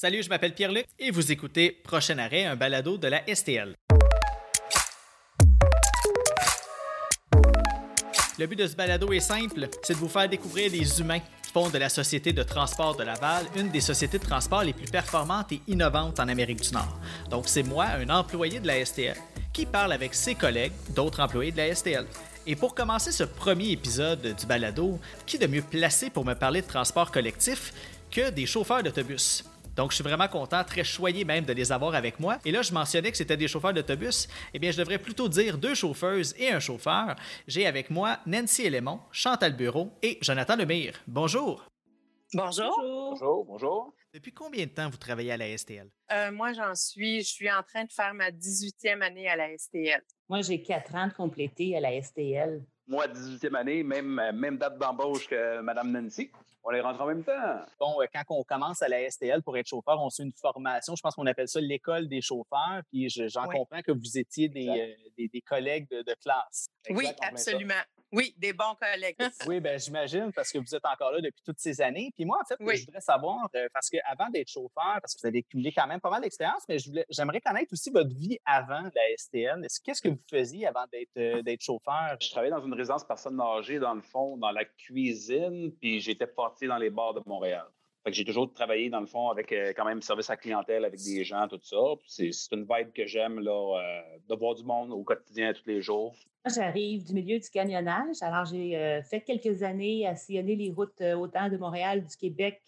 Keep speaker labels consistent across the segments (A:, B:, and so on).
A: Salut, je m'appelle Pierre-Luc et vous écoutez Prochain arrêt, un balado de la STL. Le but de ce balado est simple, c'est de vous faire découvrir les humains qui font de la Société de transport de Laval une des sociétés de transport les plus performantes et innovantes en Amérique du Nord. Donc c'est moi, un employé de la STL, qui parle avec ses collègues, d'autres employés de la STL. Et pour commencer ce premier épisode du balado, qui de mieux placé pour me parler de transport collectif que des chauffeurs d'autobus? Donc, je suis vraiment content, très choyé même de les avoir avec moi. Et là, je mentionnais que c'était des chauffeurs d'autobus. Eh bien, je devrais plutôt dire deux chauffeuses et un chauffeur. J'ai avec moi Nancy Élémont, Chantal Bureau et Jonathan Lemire. Bonjour.
B: Bonjour.
C: Bonjour, bonjour.
A: Depuis combien de temps vous travaillez à la STL?
B: Euh, moi, j'en suis, je suis en train de faire ma 18e année à la STL.
D: Moi, j'ai quatre ans de complété à la STL.
C: Moi, 18e année, même, même date d'embauche que Mme Nancy. On les rentre en même temps.
A: Bon, euh, quand on commence à la STL pour être chauffeur, on suit une formation. Je pense qu'on appelle ça l'école des chauffeurs. Puis j'en
B: Oui.
A: comprends que vous étiez des, euh, des, des collègues de, de classe.
B: Oui,
C: Exact,
B: absolument. Oui, des bons collègues.
A: Oui, ben j'imagine, parce que vous êtes encore là depuis toutes ces années. Puis moi, en fait,
B: Oui.
A: je voudrais savoir, euh, parce qu'avant d'être chauffeur, parce que vous avez cumulé quand même pas mal d'expérience, mais je voulais- j'aimerais connaître aussi votre vie avant la STL. Est-ce- Qu'est-ce que vous faisiez avant d'être euh, d'être chauffeur?
C: Je travaillais dans une résidence personnes âgées, dans le fond, dans la cuisine, puis j'étais porté dans les bars de Montréal. Que j'ai toujours travaillé, dans le fond, avec euh, quand même service à clientèle, avec des gens, tout ça. C'est une vibe que j'aime, là, euh, de voir du monde au quotidien, tous les jours.
D: J'arrive du milieu du camionnage. Alors, j'ai euh, fait quelques années à sillonner les routes autant de Montréal, du Québec,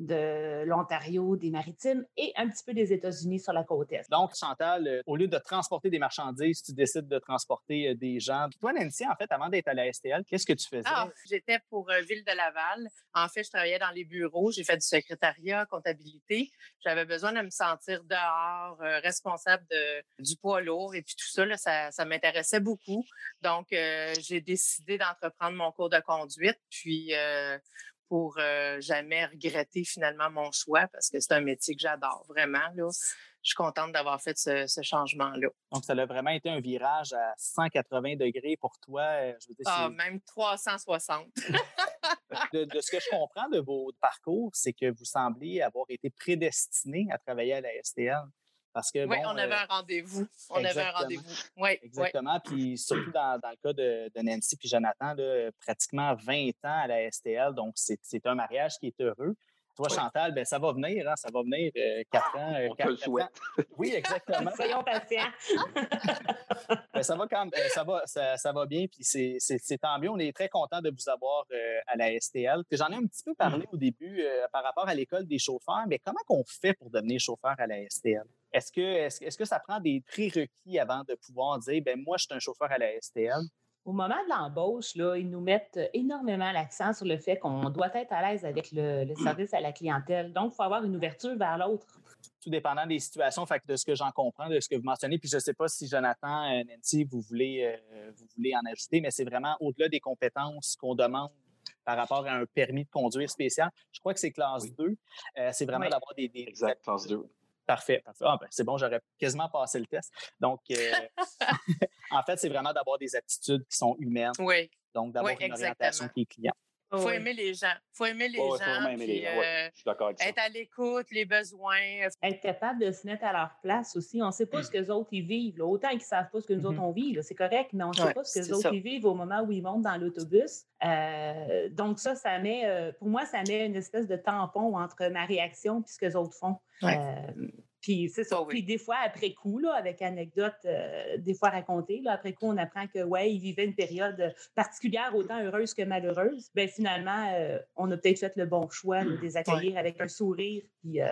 D: de l'Ontario, des Maritimes et un petit peu des États-Unis sur la côte Est.
A: Donc, Chantal, euh, au lieu de transporter des marchandises, tu décides de transporter euh, des gens. Puis toi, Nancy, en fait, avant d'être à la STL, qu'est-ce que tu faisais?
B: Ah, j'étais pour euh, Ville de Laval. En fait, je travaillais dans les bureaux. J'ai fait du secrétariat, comptabilité. J'avais besoin de me sentir dehors, euh, responsable de, du poids lourd et puis tout ça, là, ça, ça m'intéressait beaucoup. Donc, euh, j'ai décidé d'entreprendre mon cours de conduite. Puis, euh, pour euh, jamais regretter finalement mon choix parce que c'est un métier que j'adore vraiment. Là. Je suis contente d'avoir fait ce, ce changement-là.
A: Donc, ça a vraiment été un virage à 180 degrés pour toi. Je veux dire,
B: Ah, même 360.
A: de, de ce que je comprends de vos parcours, c'est que vous semblez avoir été prédestiné à travailler à la STL. Parce que,
B: Oui,
A: bon,
B: on avait
A: euh,
B: un rendez-vous. On avait un
A: exactement.
B: rendez-vous. Oui, oui.
A: Exactement. Puis surtout dans, dans le cas de, de Nancy puis Jonathan, là, pratiquement 20 ans à la STL. Donc, c'est un mariage qui est heureux. Toi,
C: Oui.
A: Chantal, ben, ça va venir, hein, ça va venir euh, 4 ans. euh,
C: On te
A: quatre-
C: le
A: quatre
C: souhaite.
A: ans. Oui, exactement.
D: Soyons patients.
A: Ben, ça va quand même, euh, ça va, ça, ça va bien, puis c'est- tant mieux. On est très content de vous avoir euh, à la STL. Puis J'en ai un petit peu parlé au début euh, par rapport à l'école des chauffeurs, mais comment qu'on fait pour devenir chauffeur à la STL? Est-ce que, est-ce, est-ce que ça prend des prérequis avant de pouvoir dire, ben moi, je suis un chauffeur à la STL?
D: Au moment de l'embauche, là, ils nous mettent euh, énormément l'accent sur le fait qu'on doit être à l'aise avec le, le service à la clientèle. Donc, il faut avoir une ouverture vers l'autre.
A: Tout dépendant des situations, fait que de ce que j'en comprends, de ce que vous mentionnez, puis je ne sais pas si Jonathan, euh, Nancy, vous voulez, euh, vous voulez en ajouter, mais c'est vraiment au-delà des compétences qu'on demande par rapport à un permis de conduire spécial. Je crois que c'est classe
C: Oui.
A: 2. Euh, c'est vraiment
D: Oui.
A: d'avoir des, des
C: Exact, phase 2.
A: Parfait. parfait. Ah, ben, c'est bon, j'aurais quasiment passé le test. Donc, euh, en fait, c'est vraiment d'avoir des aptitudes qui sont humaines.
B: Oui.
A: Donc, d'avoir
B: Oui,
A: une orientation qui est client.
B: Il faut
D: Oui.
B: aimer les gens. Il faut aimer les gens.
C: aimer les ouais.
B: euh,
C: Je suis d'accord avec ça.
B: être à l'écoute, les besoins.
D: Être capable de se mettre à leur place aussi. On ne sait pas ce que les autres y vivent. là. Autant qu'ils ne savent pas ce que nous
A: Mhm.
D: autres on vit, c'est correct, mais on ne sait
B: Ouais,
D: pas ce que les autres y vivent au moment où ils montent dans l'autobus. Euh, donc, ça, ça met, euh, pour moi, ça met une espèce de tampon entre ma réaction et ce que les autres font.
B: Ouais.
D: Puis c'est ça.
B: Oui.
D: Puis des fois, après coup, là, avec anecdote, euh, des fois racontée, là, après coup, on apprend que, ouais, ils vivaient une période particulière, autant heureuse que malheureuse. Ben finalement, euh, on a peut-être fait le bon choix de les accueillir avec un sourire puis euh,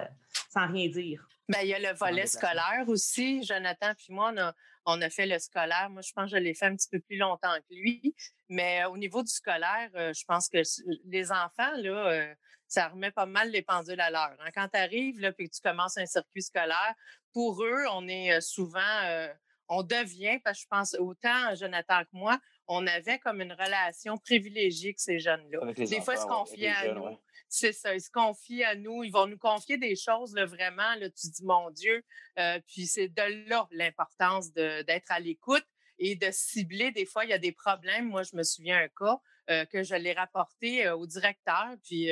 D: sans rien dire.
B: Ben, il y a le volet scolaire aussi. Jonathan puis moi, on a, on a fait le scolaire. Moi, je pense que je l'ai fait un petit peu plus longtemps que lui. Mais au niveau du scolaire, je pense que les enfants, là, ça remet pas mal les pendules à l'heure. hein. Quand tu arrives là, puis que tu commences un circuit scolaire, pour eux, on est euh, souvent, euh, on devient, parce que je pense autant Jonathan que moi, on avait comme une relation privilégiée avec ces jeunes-là. Des fois, ils se confiaient à
C: jeunes,
B: nous.
C: ouais.
B: C'est ça, ils se confient à nous, ils vont nous confier des choses, là, vraiment, là, tu dis, mon Dieu. Euh, puis c'est de là l'importance d'être à l'écoute et de cibler. Des fois, il y a des problèmes. Moi, je me souviens un cas euh, que je l'ai rapporté euh, au directeur, puis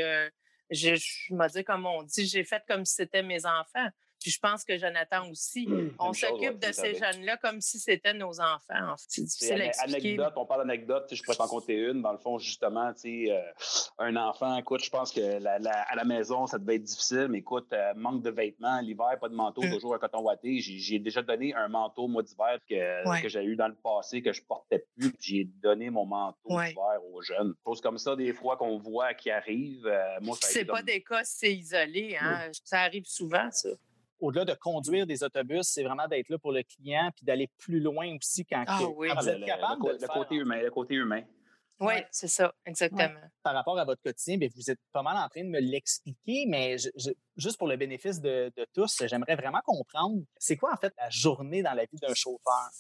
B: je, je me dis, comme on dit, j'ai fait comme si c'était mes enfants. Puis je pense que Jonathan aussi. On s'occupe de ces jeunes-là comme si c'était nos enfants. C'est difficile à expliquer.
C: Anecdote, on parle d'anecdote. Je pourrais t'en compter une. Dans le fond, justement, euh, un enfant, écoute, je pense que la, à la maison, ça devait être difficile, mais écoute, euh, manque de vêtements, l'hiver, pas de manteau, mm. toujours un coton watté. J'ai déjà donné un manteau, moi, d'hiver, que, que j'ai eu dans le passé, que je portais plus. J'ai donné mon manteau d'hiver aux jeunes. Chose comme ça, des fois, qu'on voit qui arrivent. Euh, moi,
B: c'est pas des cas, c'est isolé. Hein? Ça arrive souvent, ça
A: au-delà de conduire des autobus, c'est vraiment d'être là pour le client puis d'aller plus loin aussi quand,
B: ah, oui.
A: vous êtes capable
C: le, le, côté humain, le côté humain.
B: Oui, c'est ça, exactement.
A: Par rapport à votre quotidien, bien, vous êtes pas mal en train de me l'expliquer, mais je, juste pour le bénéfice de, tous, j'aimerais vraiment comprendre, c'est quoi en fait la journée dans la vie d'un chauffeur?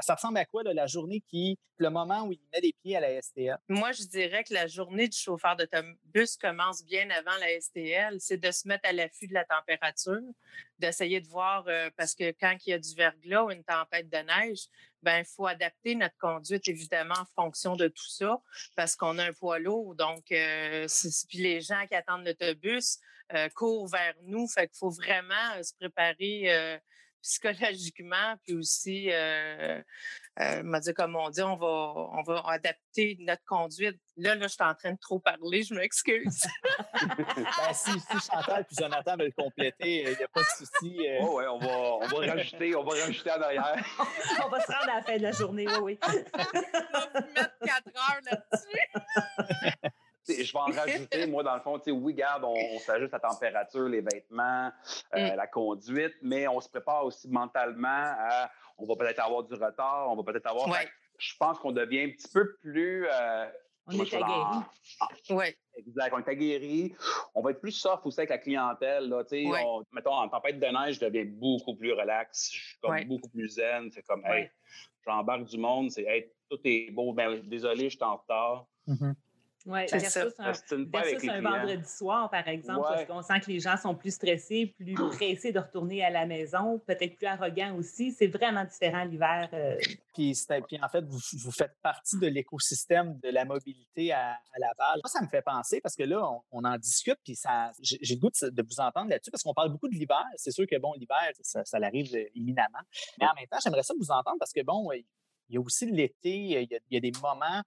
A: Ça ressemble à quoi la journée qui, le moment où il met des pieds à la STA?
B: Moi, je dirais que la journée du chauffeur d'autobus commence bien avant la STL. C'est de se mettre à l'affût de la température, d'essayer de voir, euh, parce que quand il y a du verglas ou une tempête de neige, ben il faut adapter notre conduite évidemment en fonction de tout ça parce qu'on a un poids lourd. Donc, euh, puis les gens qui attendent l'autobus, euh, court vers nous. Fait qu'il faut vraiment euh, se préparer euh, psychologiquement, puis aussi, euh, m'a dit, comme on dit, on va, on va adapter notre conduite. Là, là, je suis en train de trop parler, je m'excuse.
A: ben, si, si Chantal puis Jonathan veulent compléter, il n'y a pas de souci.
C: Oh, ouais, on va, on va rajouter, on va rajouter en arrière.
D: on va se rendre à la fin de la journée, oui, oui.
B: on va mettre quatre heures là-dessus
C: je vais en rajouter, moi, dans le fond, oui, garde, on, s'ajuste la température, les vêtements, euh, mm. la conduite, mais on se prépare aussi mentalement à, on va peut-être avoir du retard, on va peut-être avoir... Je pense qu'on devient un petit peu plus...
D: Euh, on est aguerri.
B: Oui.
C: Exact. On est aguerri. On va être plus soft aussi avec la clientèle. Là, mettons, en tempête de neige, je deviens beaucoup plus relax. Je suis comme beaucoup plus zen. C'est comme, hey, j'embarque du monde. C'est, hey, tout est beau. Ben, désolé, je suis en retard.
D: Mm-hmm. Oui, versus, un, un vendredi soir, par exemple, parce qu'on sent que les gens sont plus stressés, plus pressés de retourner à la maison, peut-être plus arrogants aussi. C'est vraiment différent l'hiver. Euh.
A: Puis, puis, en fait, vous, vous faites partie de l'écosystème de la mobilité à, Laval. Ça, ça me fait penser, parce que là, on, en discute, puis ça, j'ai le goût de, vous entendre là-dessus, parce qu'on parle beaucoup de l'hiver. C'est sûr que, bon, l'hiver, ça, ça l'arrive éminemment. Mais en même temps, j'aimerais ça vous entendre, parce que, bon, il y a aussi l'été, il, il y a des moments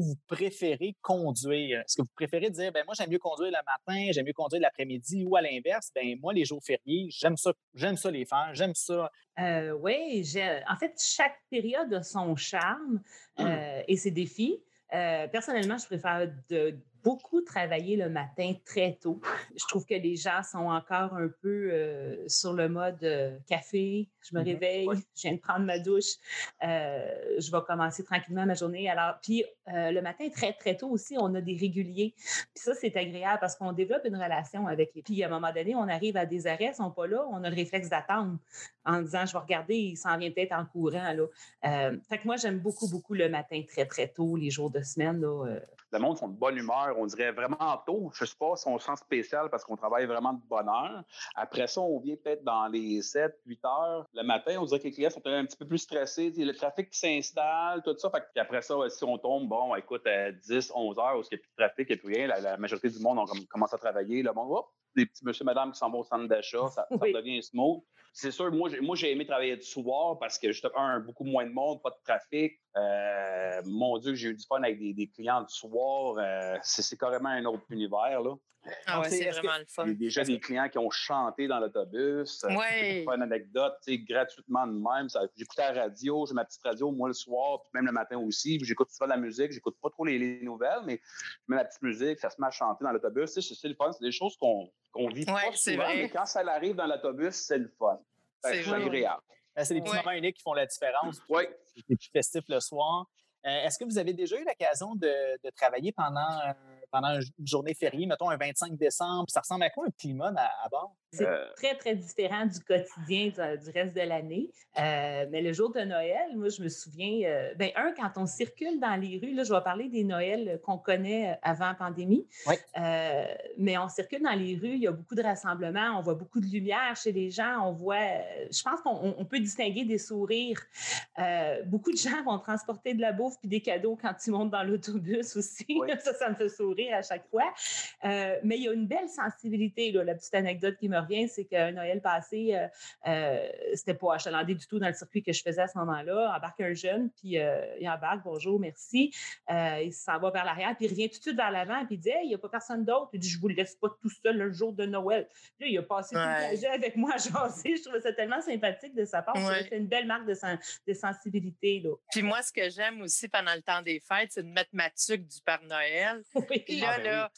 A: vous préférez conduire? Est-ce que vous préférez dire, ben moi, j'aime mieux conduire le matin, j'aime mieux conduire l'après-midi ou à l'inverse? Ben moi, les jours fériés, j'aime ça, j'aime ça les faire, j'aime ça.
D: Euh, oui, en fait, chaque période a son charme mmh. euh, et ses défis. Euh, personnellement, je préfère de beaucoup travailler le matin très tôt. Je trouve que les gens sont encore un peu euh, sur le mode euh, café. Je me mm-hmm. réveille, je viens de prendre ma douche, euh, je vais commencer tranquillement ma journée. Alors, puis le matin très très tôt aussi, on a des réguliers. Puis ça, c'est agréable parce qu'on développe une relation avec les. Puis à un moment donné, on arrive à des arrêts, ils sont pas là, on a le réflexe d'attendre en disant, je vais regarder, il s'en vient peut-être en courant là. fait que moi, j'aime beaucoup beaucoup le matin très très tôt, les jours de semaine là
C: le monde sont de bonne humeur, on dirait vraiment tôt. Je ne sais pas si on sent spécial parce qu'on travaille vraiment de bonne heure. Après ça, on vient peut-être dans les 7, 8 heures. Le matin, on dirait que les clients sont un petit peu plus stressés. Le trafic qui s'installe, tout ça. Après ça, si on tombe, bon, écoute, à 10, 11 heures, où il n'y a plus de trafic, et plus rien, la, majorité du monde on commence à travailler. Le monde, hop, des petits monsieur, madame qui s'en vont au centre d'achat, ça, devient smooth. C'est sûr, moi, j'ai aimé travailler du soir parce que justement, un, beaucoup moins de monde, pas de trafic. Euh, mon Dieu, j'ai eu du fun avec des, clients du soir. Euh, c'est carrément un autre univers. Là.
B: Ah ouais, c'est vraiment le fun. Il
C: y a déjà des clients qui ont chanté dans l'autobus.
B: Euh, ouais.
C: Pas une anecdote, gratuitement de même. J'écoute la radio, j'ai ma petite radio, moi, le soir, puis même le matin aussi. J'écoute souvent de la musique, j'écoute pas trop les, nouvelles, mais je mets ma petite musique, ça se met à chanter dans l'autobus. C'est le fun, c'est des choses qu'on vit pas souvent, mais quand ça arrive dans l'autobus, c'est le fun. C'est agréable.
A: Ben, c'est des petits moments uniques qui font la différence.
C: Oui.
A: Des petits festifs le soir. Euh, est-ce que vous avez déjà eu l'occasion de, de, travailler pendant, pendant une journée fériée, mettons un 25 décembre? Ça ressemble à quoi un climat à bord?
D: C'est euh. très, très différent du quotidien du, reste de l'année. Euh, mais le jour de Noël, moi, je me souviens, euh, ben, un, quand on circule dans les rues, là, je vais parler des Noëls qu'on connaît avant la pandémie, mais on circule dans les rues, il y a beaucoup de rassemblements, on voit beaucoup de lumière chez les gens, on voit, je pense qu'on peut distinguer des sourires. beaucoup de gens vont transporter de la bouffe puis des cadeaux quand ils montent dans l'autobus aussi. ça, ça me fait sourire. À chaque fois. Euh, mais il y a une belle sensibilité. Là. La petite anecdote qui me revient, c'est qu'un Noël passé, euh, euh, c'était pas achalandé du tout dans le circuit que je faisais à ce moment-là. Embarque un jeune, puis il embarque, bonjour, merci. il s'en va vers l'arrière, puis il revient tout de suite vers l'avant, puis il dit, il n'y a pas personne d'autre. Il dit, je vous laisse pas tout seul le jour de Noël. Puis là, il a passé tout le trajet avec moi à jaser. Je trouvais ça tellement sympathique de sa part. C'est une belle marque de, de sensibilité. Là.
B: Puis moi, ce que j'aime aussi pendant le temps des fêtes, c'est de mettre ma tuque du Père Noël. Puis là, ah, ben là,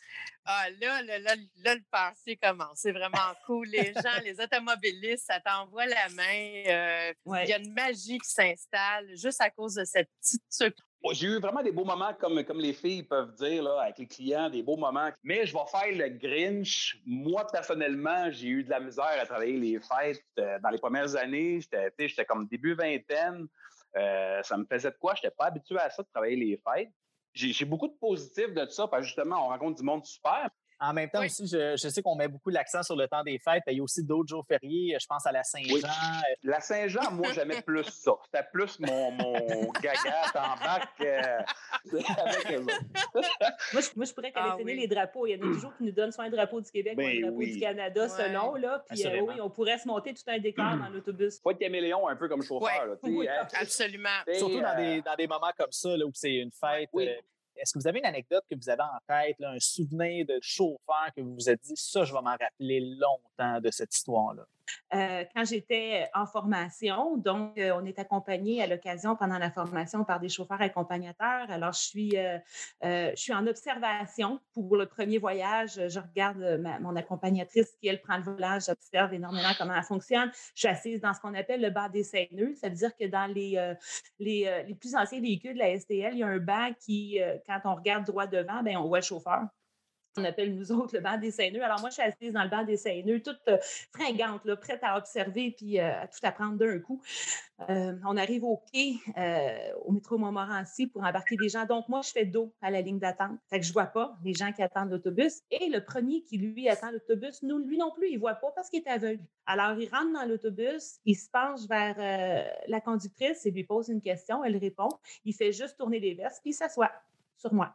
B: ah, là, là, là, le passé commence. C'est vraiment cool. Les gens, les automobilistes, ça t'envoie la main. Euh, il y a une magie qui s'installe juste à cause de cette petite tuque
C: j'ai eu vraiment des beaux moments, comme, comme les filles peuvent dire, là, avec les clients, des beaux moments. Mais je vais faire le Grinch. Moi, personnellement, j'ai eu de la misère à travailler les fêtes. Euh, dans les premières années, j'étais comme début vingtaine. Euh, ça me faisait de quoi? Je n'étais pas habitué à ça, de travailler les fêtes. J'ai beaucoup de positifs de ça, parce que justement, on rencontre du monde super.
A: En même temps aussi, je, sais qu'on met beaucoup l'accent sur le temps des fêtes. Il y a aussi d'autres jours fériés. Je pense à la Saint-Jean.
C: La Saint-Jean, moi, j'aimais plus ça. C'était plus mon, mon gaga en bac euh, avec eux
D: moi, je, moi, je pourrais ah, collectionner les drapeaux. Il y en a toujours qui nous donnent soit un drapeau du Québec ou un ben drapeau du Canada, selon. Là. Puis euh, oui, on pourrait se monter tout un décor dans l'autobus.
C: Faut être caméléon un peu comme chauffeur.
B: oui, hein. absolument.
A: Surtout dans, des, euh, dans des moments comme ça, là, où c'est une fête. Est-ce que vous avez une anecdote que vous avez en tête, un souvenir de chauffeur que vous vous êtes dit, ça, je vais m'en rappeler longtemps de cette histoire-là?
D: Euh, quand j'étais en formation. Donc, euh, on est accompagné à l'occasion pendant la formation par des chauffeurs accompagnateurs. Alors, je suis, euh, je suis en observation pour le premier voyage. Je regarde mon accompagnatrice qui, elle, prend le volant. J'observe énormément comment elle fonctionne. Je suis assise dans ce qu'on appelle le banc des seineux. Ça veut dire que dans les, les, plus anciens véhicules de la STL, il y a un banc qui, quand on regarde droit devant, bien, on voit le chauffeur on appelle nous autres le banc des seineux. Alors moi, je suis assise dans le banc des seineux, toute euh, fringante, là, prête à observer puis euh, à tout apprendre d'un coup. Euh, on arrive au quai, au métro Montmorency pour embarquer des gens. Donc moi, je fais dos à la ligne d'attente. Fait que je vois pas les gens qui attendent l'autobus. Et le premier qui, lui, attend l'autobus, nous, lui non plus, il voit pas parce qu'il est aveugle. Alors, il rentre dans l'autobus, il se penche vers la conductrice et lui pose une question. Elle répond. Il fait juste tourner les vestes puis il s'assoit sur moi.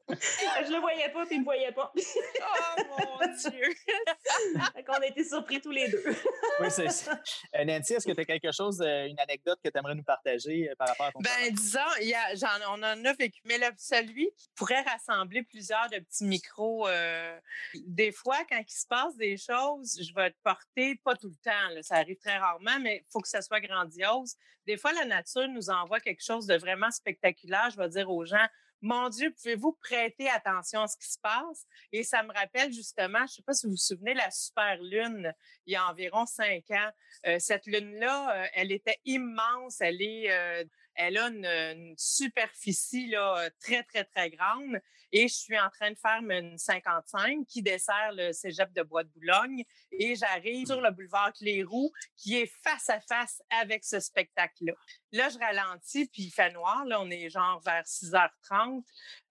D: je le voyais pas, puis il me voyait pas.
B: oh mon Dieu!
D: On a été surpris tous les deux.
A: oui, c'est ça. Euh, Nancy, est-ce que tu as quelque chose, euh, une anecdote que tu aimerais nous partager euh, par rapport à ton
B: Ben, disons, y a, on en a vécu, mais celui qui pourrait rassembler plusieurs de petits micros. des fois, quand il se passe des choses, je vais te porter, pas tout le temps, ça arrive très rarement, mais il faut que ça soit grandiose. Des fois, la nature nous envoie quelque chose de vraiment spectaculaire. Je vais dire aux gens, mon Dieu, pouvez-vous prêter attention à ce qui se passe? Et ça me rappelle justement, je ne sais pas si vous vous souvenez, la super lune, il y a environ cinq ans. Euh, cette lune-là, euh, elle était immense. Elle est euh, elle a une, superficie là, très, très, très grande. Et je suis en train de faire une 55 qui dessert le cégep de Bois-de-Boulogne. Et j'arrive sur le boulevard Cléroux qui est face à face avec ce spectacle-là. Là, je ralentis, puis il fait noir. Là, on est genre vers 6h30.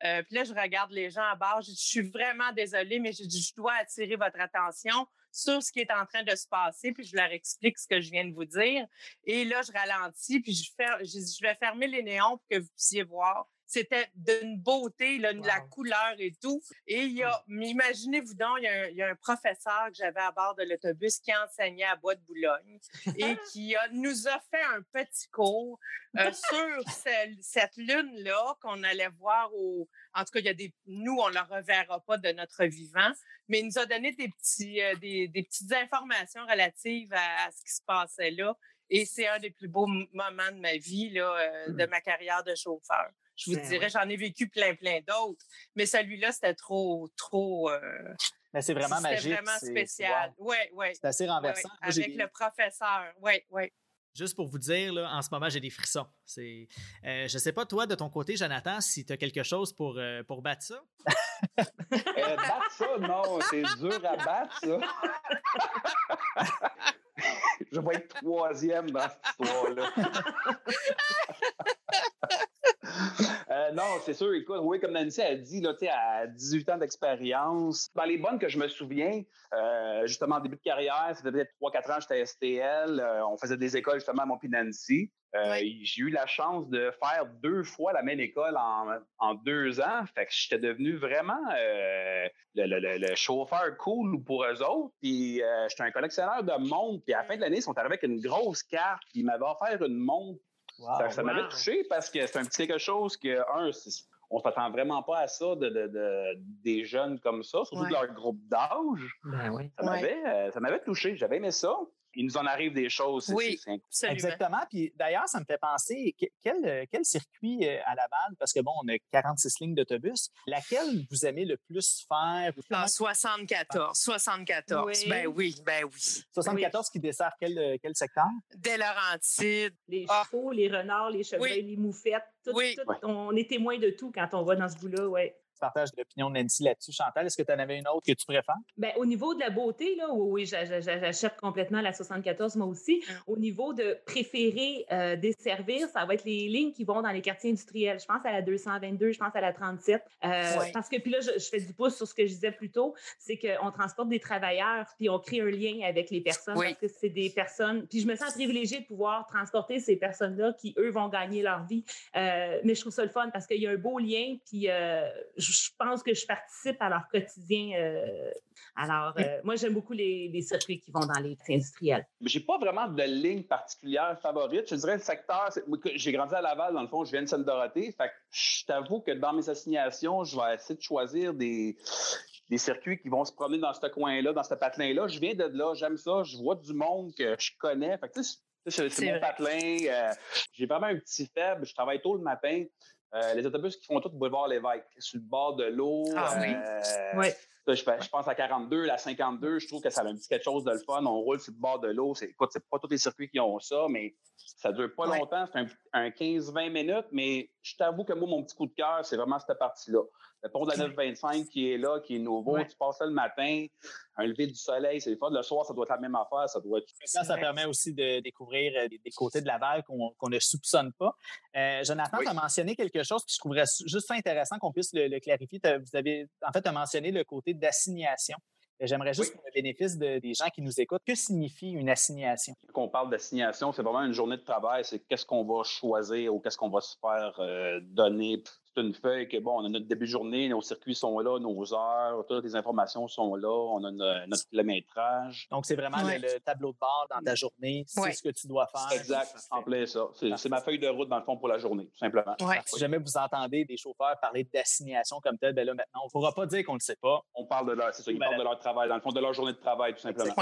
B: Euh, puis là, je regarde les gens à bord. Je, je suis vraiment désolée, mais je, je dois attirer votre attention sur ce qui est en train de se passer, puis je leur explique ce que je viens de vous dire. Et là, je ralentis, puis je, je, vais fermer les néons pour que vous puissiez voir c'était d'une beauté, là, la couleur et tout. Et il y a, imaginez-vous donc, il y, a un, professeur que j'avais à bord de l'autobus qui enseignait à Bois de Boulogne et qui nous a fait un petit cours euh, sur cette lune-là qu'on allait voir au. En tout cas, il y a des. Nous, on ne la reverra pas de notre vivant, mais il nous a donné des, petits, euh, des, petites informations relatives à, ce qui se passait là. Et c'est un des plus beaux moments de ma vie, là, euh, de mmh. ma carrière de chauffeur. Je vous ben dirais, j'en ai vécu plein, plein d'autres. Mais celui-là, c'était trop, trop. Euh,
A: mais c'est vraiment magique.
B: C'était vraiment spécial. Oui, oui.
A: C'est assez renversant.
B: avec le professeur. Oui, oui.
A: Juste pour vous dire, là, en ce moment, j'ai des frissons. C'est, euh, je ne sais pas, toi, de ton côté, Jonathan, si tu as quelque chose pour, euh, pour battre ça?
C: euh, battre ça, non, c'est dur à battre, ça. je vais être troisième dans cette histoire-là. C'est sûr. Écoute, oui, comme Nancy a dit, là, à 18 ans d'expérience, dans les bonnes que je me souviens, euh, justement, en début de carrière, c'était peut-être 3-4 ans, j'étais à STL. Euh, on faisait des écoles, justement, à Montpinancy. Euh, J'ai eu la chance de faire deux fois la même école en, en deux ans. Fait que j'étais devenu vraiment euh, le, le, le, chauffeur cool pour eux autres. Puis euh, j'étais un collectionneur de montres. Puis à la fin de l'année, ils sont arrivés avec une grosse carte. Puis ils m'avaient offert une montre. Ça, m'avait touché parce que c'est un petit quelque chose que, un, on s'attend vraiment pas à ça de, de, de, des jeunes comme ça, surtout de leur groupe d'âge.
A: Ben oui.
C: Ça m'avait touché. J'avais aimé ça il nous en arrive des choses.
B: Oui,
A: exactement. Puis d'ailleurs, ça me fait penser, quel, quel circuit euh, à Laval, parce que bon, on a 46 lignes d'autobus, laquelle vous aimez le plus faire?
B: En 74. 74. Ben oui, ben oui.
A: 74 qui dessert quel, quel secteur?
B: Des Laurentides.
D: Les ah. chevaux, les renards, les chevreuils, les moufettes. Tout, tout, on est témoin de tout quand on va dans ce bout-là, oui
A: partage l'opinion de Nancy là-dessus. Chantal, est-ce que tu en avais une autre que tu préfères?
D: Bien, au niveau de la beauté, là, oui, oui j'achète complètement la 74, moi aussi. Hum. Au niveau de préférer euh, desservir, ça va être les lignes qui vont dans les quartiers industriels. Je pense à la 222, je pense à la 37. Euh, parce que, puis là, je, fais du pouce sur ce que je disais plus tôt, c'est qu'on transporte des travailleurs, puis on crée un lien avec les personnes, parce que c'est des personnes. Puis je me sens privilégiée de pouvoir transporter ces personnes-là qui, eux, vont gagner leur vie. Euh, mais je trouve ça le fun parce qu'il y a un beau lien, puis je je pense que je participe à leur quotidien. Euh, alors, euh, moi, j'aime beaucoup les, circuits qui vont dans les industriels.
C: J'ai pas vraiment de ligne particulière favorite. Je dirais le secteur. J'ai grandi à Laval, dans le fond, je viens de Sainte-Dorothée. Fait je t'avoue que dans mes assignations, je vais essayer de choisir des, des circuits qui vont se promener dans ce coin-là, dans ce patelin-là. Je viens de là, j'aime ça, je vois du monde que je connais. Fait c'est mon patelin. Euh, j'ai vraiment un petit faible. Je travaille tôt le matin. Euh, les autobus qui font tout boulevard Lévesque, sur le bord de l'eau.
B: Ah oui.
C: Euh, je, pense à 42, la 52, je trouve que ça a un petit quelque chose de le fun. On roule sur le bord de l'eau. C'est, écoute, c'est pas tous les circuits qui ont ça, mais ça dure pas longtemps. C'est un, 15-20 minutes, mais je t'avoue que moi, mon petit coup de cœur, c'est vraiment cette partie-là. Le pont de la 925 qui est là, qui est nouveau, tu passes là le matin, un lever du soleil, c'est le fun. Le soir, ça doit être la même affaire. Ça doit être...
A: Ça, ça permet aussi de découvrir euh, des, côtés de Laval qu'on, qu'on ne soupçonne pas. Euh, Jonathan, tu as mentionné quelque chose que je trouverais juste intéressant qu'on puisse le, clarifier. Vous avez, en fait, mentionné le côté d'assignation. J'aimerais juste pour le bénéfice des gens qui nous écoutent, que signifie une assignation?
C: Quand on parle d'assignation, c'est vraiment une journée de travail, c'est qu'est-ce qu'on va choisir ou qu'est-ce qu'on va se faire euh, donner c'est une feuille que, bon, on a notre début de journée, nos circuits sont là, nos heures, toutes les informations sont là, on a notre, kilométrage.
A: Donc, c'est vraiment le, tableau de bord dans ta journée, c'est ce que tu dois faire.
C: Exact, en plein ça. C'est ma feuille de route, dans le fond, pour la journée, tout simplement.
A: Si jamais vous entendez des chauffeurs parler d'assignation comme tel, ben là, maintenant, on ne pourra pas dire qu'on ne le sait pas.
C: On parle de leur, c'est ça, ils parlent de leur travail, dans le fond, de leur journée de travail, tout simplement.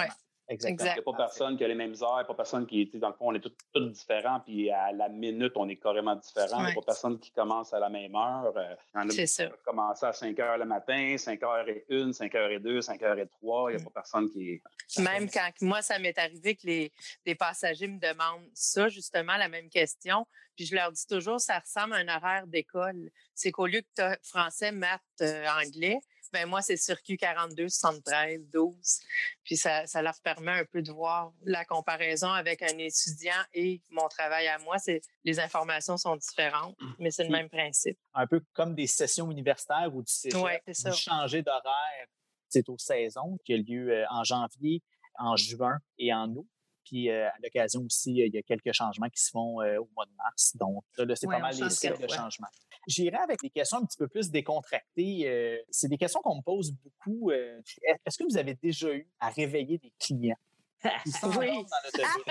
C: Exactement. Il n'y a pas personne qui a les mêmes heures, pas personne qui est, dans le fond, on est tous différents, puis à la minute, on est carrément différents. Il n'y a pas personne qui commence à la même heure.
B: Euh, C'est ça.
C: commencer à 5 heures le matin, 5 heures et 1, 5 heures et 2, 5 heures et 3. Il n'y a mm. pas personne qui est.
B: Même quand moi, ça m'est arrivé que les, les passagers me demandent ça, justement, la même question. Puis je leur dis toujours, ça ressemble à un horaire d'école. C'est qu'au lieu que tu as français, maths, euh, anglais, ben moi, c'est circuit 42, 73, 12. Puis ça, ça leur permet un peu de voir la comparaison avec un étudiant et mon travail à moi. C'est les informations sont différentes, mmh. mais c'est le même principe.
A: Un peu comme des sessions universitaires où tu
B: ouais,
A: changer d'horaire. C'est aux saisons qui a lieu euh, en janvier, en juin et en août. Puis euh, à l'occasion aussi, il y a quelques changements qui se font euh, au mois de mars. Donc là, c'est pas mal les cycles de changement. J'irai avec des questions un petit peu plus décontractées. Euh, c'est des questions qu'on me pose beaucoup. Est-ce que vous avez déjà eu à réveiller des clients?
B: oui.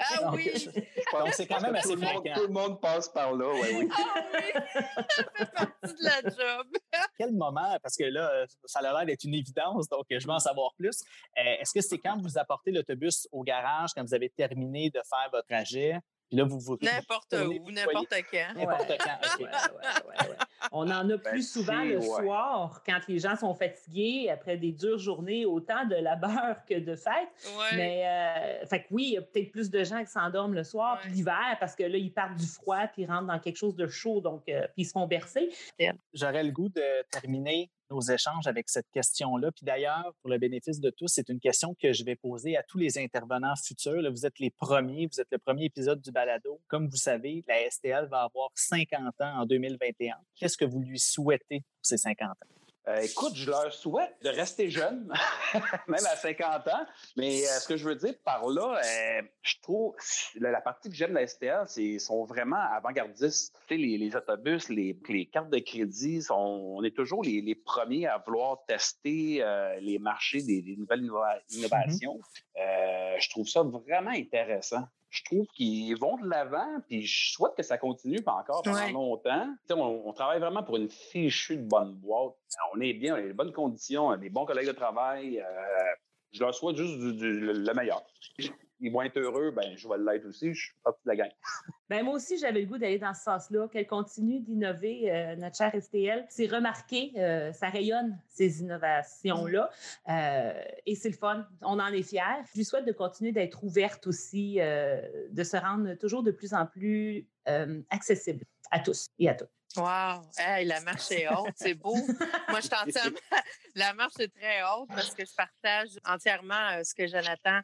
A: ah oui. Donc, c'est quand même assez fréquent.
C: Tout le monde passe par là, ouais, oui.
B: Ah oui, ça fait partie de la job.
A: Quel moment, parce que là, ça a l'air d'être une évidence, donc je veux en savoir plus. Est-ce que c'est quand vous apportez l'autobus au garage, quand vous avez terminé de faire votre trajet, là, vous vous.
B: N'importe où, n'importe quand.
A: N'importe quand,
D: On en a plus ben, souvent le soir, quand les gens sont fatigués après des dures journées, autant de labeur que de fête. Mais, euh, fait que oui, il y a peut-être plus de gens qui s'endorment le soir, puis l'hiver, parce que là, ils partent du froid, puis ils rentrent dans quelque chose de chaud, donc, euh, puis ils se font bercer.
A: J'aurais le goût de terminer nos échanges avec cette question-là. Puis d'ailleurs, pour le bénéfice de tous, c'est une question que je vais poser à tous les intervenants futurs. vous êtes les premiers, vous êtes le premier épisode du balado. Comme vous savez, la STL va avoir 50 ans en 2021. Qu'est-ce que vous lui souhaitez pour ces 50 ans?
C: Euh, écoute, je leur souhaite de rester jeunes, même à 50 ans. Mais euh, ce que je veux dire par là, euh, je trouve la, partie que j'aime de la STL, c'est sont vraiment avant-gardistes. Tu sais, les, autobus, les, cartes de crédit, on est toujours les, premiers à vouloir tester les marchés des, nouvelles mm-hmm. innovations. je trouve ça vraiment intéressant je trouve qu'ils vont de l'avant, puis je souhaite que ça continue pas encore pendant longtemps. On, travaille vraiment pour une fichue de bonne boîte. On est bien, on a des bonnes conditions, on a des bons collègues de travail. Euh, je leur souhaite juste le meilleur ils vont être heureux, ben, je vais l'être aussi. Je suis partie de la gang.
D: Ben, moi aussi, j'avais le goût d'aller dans ce sens-là, qu'elle continue d'innover, euh, notre chère STL. C'est remarqué, euh, ça rayonne, ces innovations-là. Euh, et c'est le fun. On en est fiers. Je lui souhaite de continuer d'être ouverte aussi, de se rendre toujours de plus en plus accessible à tous et à toutes.
B: Wow! Hey, la marche est haute, c'est beau. Moi, je t'entends. la marche est très haute parce que je partage entièrement ce que Jonathan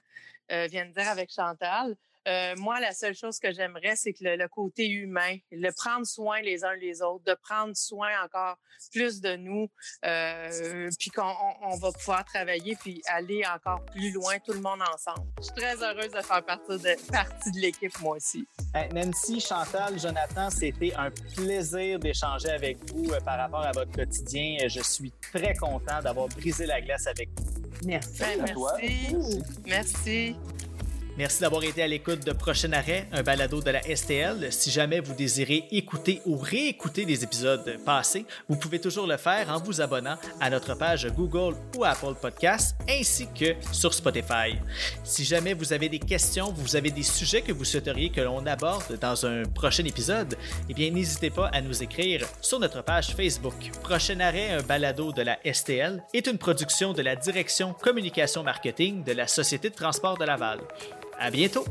B: euh, vient de dire avec Chantal. Euh, moi, la seule chose que j'aimerais, c'est que le, côté humain, le prendre soin les uns les autres, de prendre soin encore plus de nous, euh, puis qu'on va pouvoir travailler puis aller encore plus loin, tout le monde ensemble. Je suis très heureuse de faire partie de, partie de l'équipe, moi aussi.
A: Nancy, Chantal, Jonathan, c'était un plaisir d'échanger avec vous par rapport à votre quotidien. Je suis très content d'avoir brisé la glace avec vous.
D: Merci.
B: Ben, merci. Merci.
A: Merci d'avoir été à l'écoute de Prochain Arrêt, un balado de la STL. Si jamais vous désirez écouter ou réécouter des épisodes passés, vous pouvez toujours le faire en vous abonnant à notre page Google ou Apple Podcasts, ainsi que sur Spotify. Si jamais vous avez des questions, vous avez des sujets que vous souhaiteriez que l'on aborde dans un prochain épisode, eh bien n'hésitez pas à nous écrire sur notre page Facebook. Prochain Arrêt, un balado de la STL, est une production de la Direction Communication Marketing de la Société de transport de Laval. À bientôt!